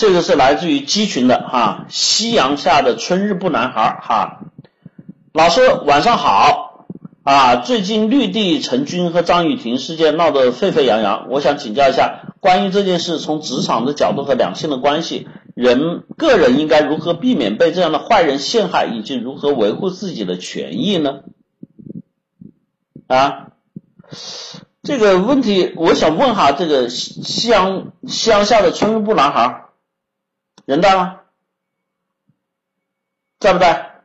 这个是来自于鸡群的哈，夕阳下的春日部男孩哈，老师晚上好啊，最近绿地陈军和张雨婷事件闹得沸沸扬扬，我想请教一下，关于这件事，从职场的角度和两性的关系，人个人应该如何避免被这样的坏人陷害，以及如何维护自己的权益呢？啊？这个问题，我想问哈，这个夕阳夕阳下的春日部男孩，人在吗？在不在？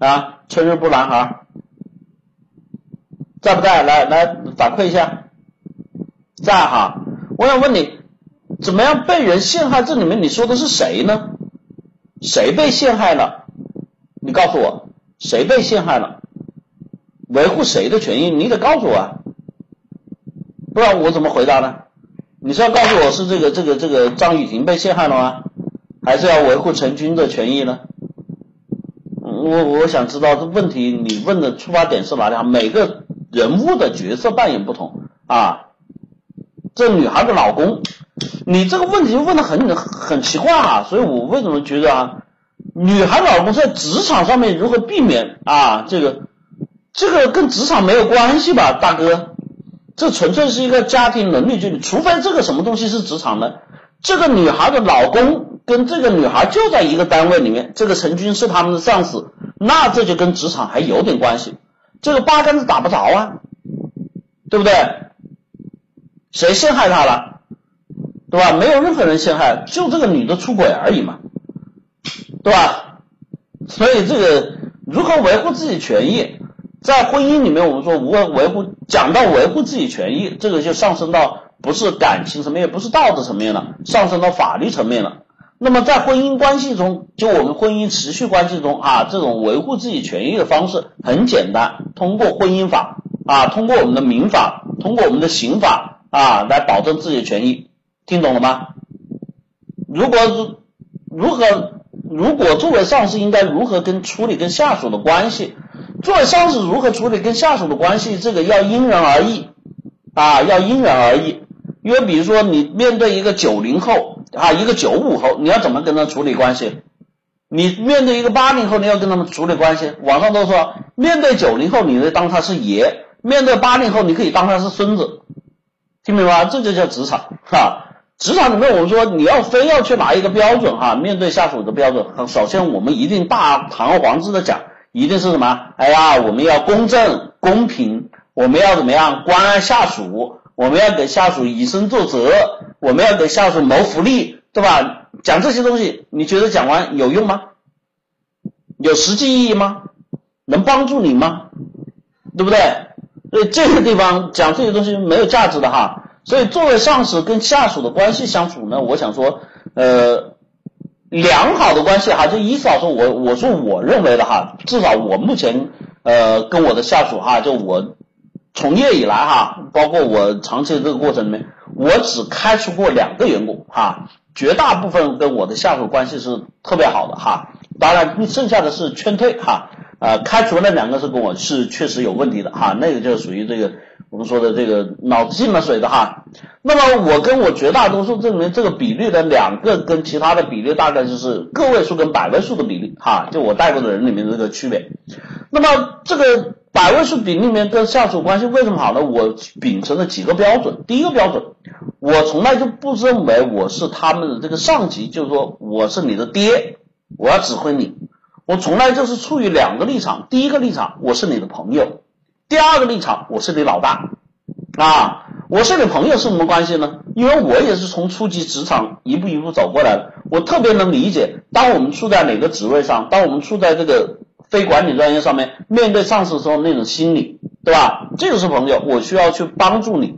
啊，春日部男孩，在不在？来来反馈一下，在哈。我想问你，怎么样被人陷害？这里面你说的是谁呢？谁被陷害了？你告诉我，谁被陷害了？维护谁的权益？你得告诉我，啊，不然我怎么回答呢？你是要告诉我是这个这个这个张雨婷被陷害了吗？还是要维护陈军的权益呢？我我想知道这问题你问的出发点是哪里啊？每个人物的角色扮演不同啊。这女孩的老公，你这个问题问的很很奇怪啊，所以我为什么觉得啊，女孩老公在职场上面如何避免啊这个？这个跟职场没有关系吧，大哥，这纯粹是一个家庭伦理距离。除非这个什么东西是职场的，这个女孩的老公跟这个女孩就在一个单位里面，这个陈军是他们的上司，那这就跟职场还有点关系。这个八竿子打不着啊，对不对？谁陷害他了，对吧？没有任何人陷害，就这个女的出轨而已嘛，对吧？所以这个如何维护自己权益？在婚姻里面，我们说无维护，讲到维护自己权益，这个就上升到不是感情层面，也不是道德层面了，上升到法律层面了。那么在婚姻关系中，就我们婚姻持续关系中啊，这种维护自己权益的方式很简单，通过婚姻法啊，通过我们的民法，通过我们的刑法啊，来保证自己的权益，听懂了吗？如果如何，如果作为上司应该如何跟处理跟下属的关系？作为上司如何处理跟下属的关系，这个要因人而异啊，要因人而异。因为比如说你面对一个九零后啊，一个九五后，你要怎么跟他处理关系？你面对一个八零后，你要跟他们处理关系？网上都说，面对九零后，你得当他是爷；面对八零后，你可以当他是孙子。听明白吗？这就叫职场哈。职场里面，我们说你要非要去拿一个标准哈，面对下属的标准，首先我们一定大堂皇之的讲。一定是什么？哎呀，我们要公正公平，我们要怎么样关爱下属？我们要给下属以身作则，我们要给下属谋福利，对吧？讲这些东西，你觉得讲完有用吗？有实际意义吗？能帮助你吗？对不对？所以这个地方讲这些东西没有价值的哈。所以作为上司跟下属的关系相处呢，我想说，呃。良好的关系哈，就意思说，我我说我认为的哈，至少我目前呃跟我的下属哈，就我从业以来哈，包括我长期的这个过程里面，我只开除过两个员工哈，绝大部分跟我的下属关系是特别好的哈，当然剩下的是劝退哈，呃，开除那两个是跟我是确实有问题的哈，那个就属于这个。我们说的这个脑子进了水的哈，那么我跟我绝大多数这里面这个比例的两个跟其他的比例大概就是个位数跟百位数的比例哈，就我带过的人里面的这个区别。那么这个百位数比例里面跟下属关系为什么好呢？我秉承了几个标准。第一个标准，我从来就不认为我是他们的这个上级，就是说我是你的爹，我要指挥你。我从来就是处于两个立场，第一个立场我是你的朋友。第二个立场，我是你老大啊，我是你朋友是什么关系呢？因为我也是从初级职场一步一步走过来的，我特别能理解，当我们处在哪个职位上，当我们处在这个非管理专业上面，面对上司的时候那种心理，对吧？这就是朋友，我需要去帮助你。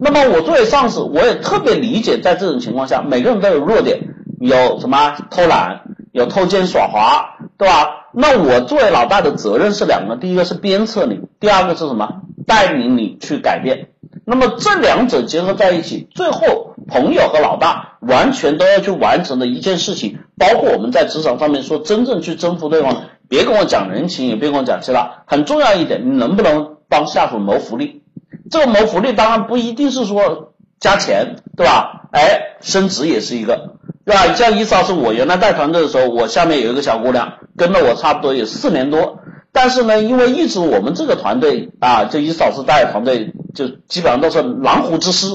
那么我作为上司，我也特别理解，在这种情况下，每个人都有弱点，有什么偷懒，有偷奸耍滑，对吧？那我作为老大的责任是两个，第一个是鞭策你，第二个是什么？带领你去改变。那么这两者结合在一起，最后朋友和老大完全都要去完成的一件事情，包括我们在职场上面说真正去征服对方，别跟我讲人情，也别跟我讲其他，很重要一点，你能不能帮下属谋福利？这个谋福利当然不一定是说加钱，对吧？哎。升职也是一个，对吧？像伊老师，我原来带团队的时候，我下面有一个小姑娘，跟了我差不多有四年多，但是呢，因为一直我们这个团队啊，就伊老师带的团队，就基本上都是狼虎之师，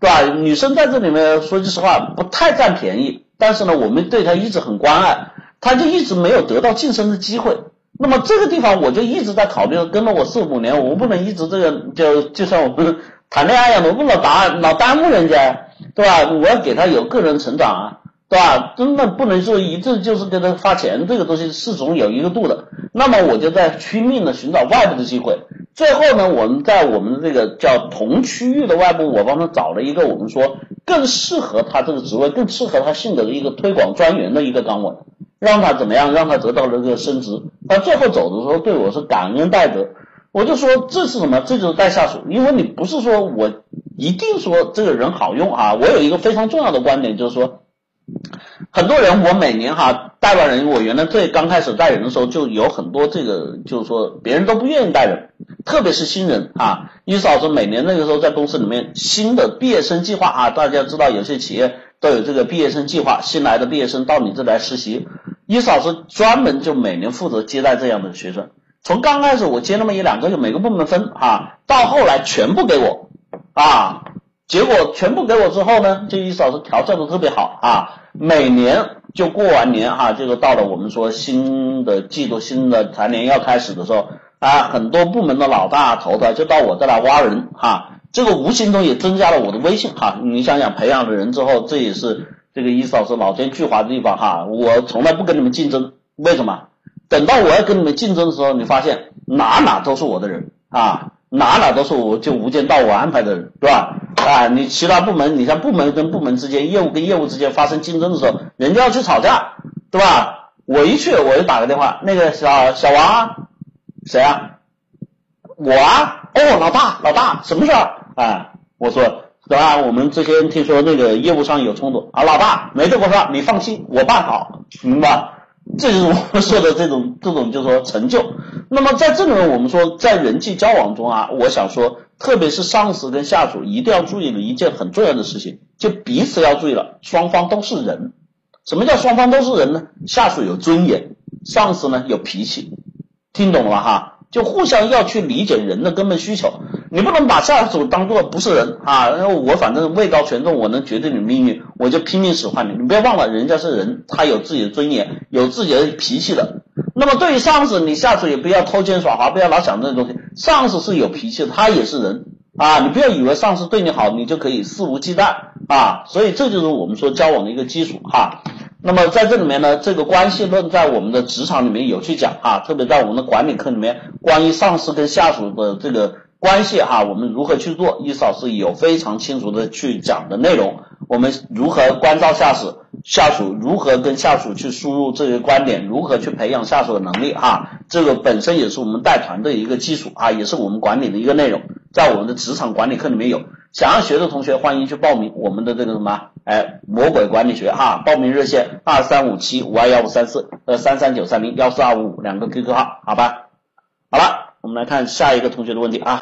对吧？女生在这里面说句实话不太占便宜，但是呢，我们对她一直很关爱，她就一直没有得到晋升的机会。那么这个地方我就一直在考虑，跟了我四五年，我不能一直这个就就像我们谈恋爱一样，我不能老打老耽误人家，对吧？我要给他有个人成长啊，对吧？真的不能说一直就是给他发钱，这个东西是总有一个度的。那么我就在拼命的寻找外部的机会，最后呢，我们在我们这个叫同区域的外部，我帮他找了一个我们说更适合他这个职位、更适合他性格的一个推广专员的一个岗位。让他怎么样？让他得到了这个升职，他最后走的时候对我是感恩戴德。我就说这是什么？这就是带下属，因为你不是说我一定说这个人好用啊。我有一个非常重要的观点，就是说，很多人我每年哈带完人，我原来最刚开始带人的时候就有很多这个，就是说别人都不愿意带人，特别是新人啊。伊嫂子每年那个时候在公司里面新的毕业生计划啊，大家知道有些企业都有这个毕业生计划，新来的毕业生到你这来实习。伊嫂子专门就每年负责接待这样的学生，从刚开始我接那么一两个，就每个部门分啊，到后来全部给我啊，结果全部给我之后呢，这伊嫂子调教的特别好啊，每年就过完年哈，这个到了我们说新的季度、新的财年要开始的时候啊，很多部门的老大头头就到我这来挖人哈，这个无形中也增加了我的威信哈，你想想培养了人之后，这也是。这个意思是老奸巨猾的地方哈，我从来不跟你们竞争，为什么？等到我要跟你们竞争的时候，你发现哪哪都是我的人啊，哪哪都是我就无间道我安排的人，对吧？啊，你其他部门，你像部门跟部门之间，业务跟业务之间发生竞争的时候，人家要去吵架，对吧？我一去我就打个电话，那个小小王，谁啊？我啊，哦，老大，老大，什么事儿？啊，我说。对吧？我们之前听说那个业务上有冲突啊，老大没这回事，你放心，我办好，明白？这就是我们说的这种这种，就是说成就。那么在这里面，我们说在人际交往中啊，我想说，特别是上司跟下属一定要注意的一件很重要的事情，就彼此要注意了，双方都是人。什么叫双方都是人呢？下属有尊严，上司呢有脾气，听懂了哈？就互相要去理解人的根本需求。你不能把下属当做不是人啊！然后我反正位高权重，我能决定你命运，我就拼命使唤你。你不要忘了，人家是人，他有自己的尊严，有自己的脾气的。那么对于上司，你下属也不要偷奸耍滑，不要老想这些东西。上司是有脾气的，他也是人啊！你不要以为上司对你好，你就可以肆无忌惮啊！所以这就是我们说交往的一个基础哈。那么在这里面呢，这个关系论在我们的职场里面有去讲啊，特别在我们的管理课里面，关于上司跟下属的这个。关系哈，我们如何去做？伊嫂是有非常清楚的去讲的内容。我们如何关照下属？下属如何跟下属去输入这些观点？如何去培养下属的能力？哈，这个本身也是我们带团队一个基础啊，也是我们管理的一个内容，在我们的职场管理课里面有。想要学的同学，欢迎去报名我们的这个什么？哎，魔鬼管理学哈，报名热线二三五七五二幺五三四呃三三九三零幺四二五五两个 QQ 号，好吧？好了，我们来看下一个同学的问题啊。